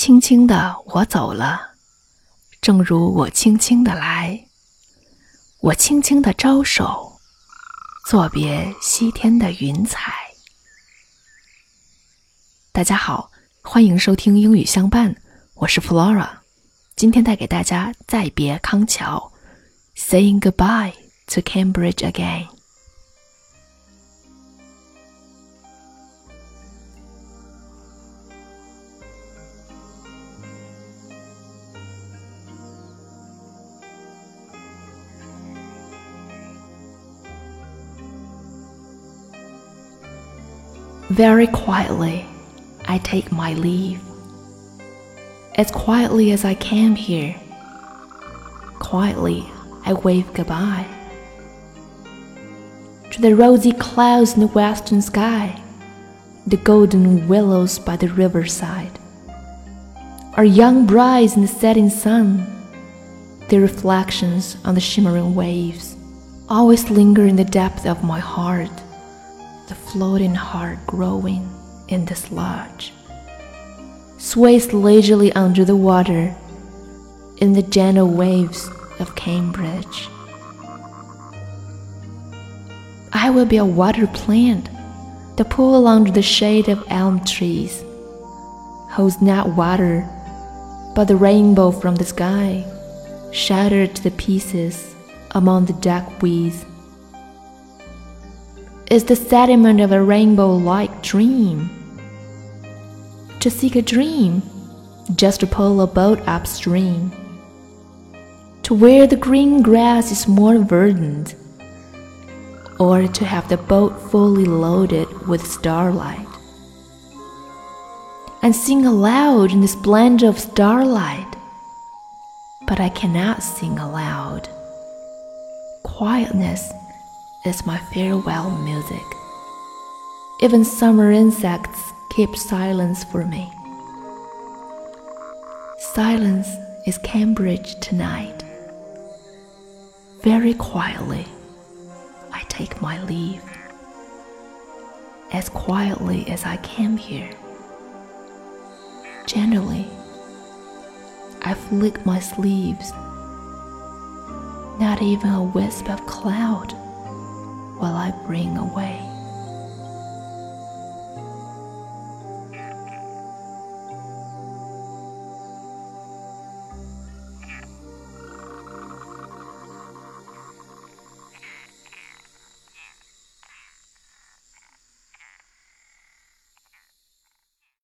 轻轻的我走了，正如我轻轻的来。我轻轻的招手，作别西天的云彩。大家好，欢迎收听英语相伴，我是 Flora，今天带给大家再别康桥，Saying goodbye to Cambridge again。Very quietly, I take my leave. As quietly as I came here, quietly I wave goodbye. To the rosy clouds in the western sky, the golden willows by the riverside, our young brides in the setting sun, their reflections on the shimmering waves, always linger in the depth of my heart the floating heart growing in the sludge, sways leisurely under the water in the gentle waves of Cambridge. I will be a water plant that pool under the shade of elm trees, holds not water, but the rainbow from the sky, shattered to the pieces among the dark weeds is the sediment of a rainbow like dream. To seek a dream, just to pull a boat upstream. To where the green grass is more verdant, or to have the boat fully loaded with starlight. And sing aloud in the splendor of starlight, but I cannot sing aloud. Quietness is my farewell music. Even summer insects keep silence for me. Silence is Cambridge tonight. Very quietly, I take my leave. As quietly as I came here. Gently, I flick my sleeves. Not even a wisp of cloud will I bring away.